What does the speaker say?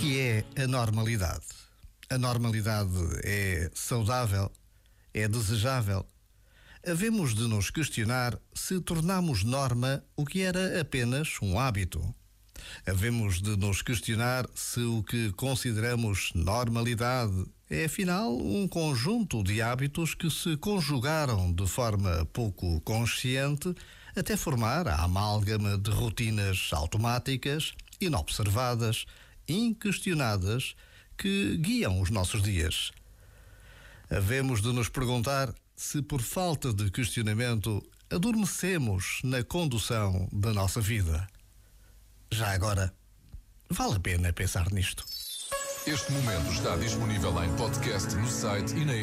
que é a normalidade? A normalidade é saudável? É desejável? Havemos de nos questionar se tornamos norma o que era apenas um hábito. Havemos de nos questionar se o que consideramos normalidade é afinal um conjunto de hábitos que se conjugaram de forma pouco consciente até formar a amálgama de rotinas automáticas, inobservadas, inquestionadas que guiam os nossos dias. Havemos de nos perguntar se, por falta de questionamento, adormecemos na condução da nossa vida. Já agora, vale a pena pensar nisto. Este momento está disponível em podcast no site e na.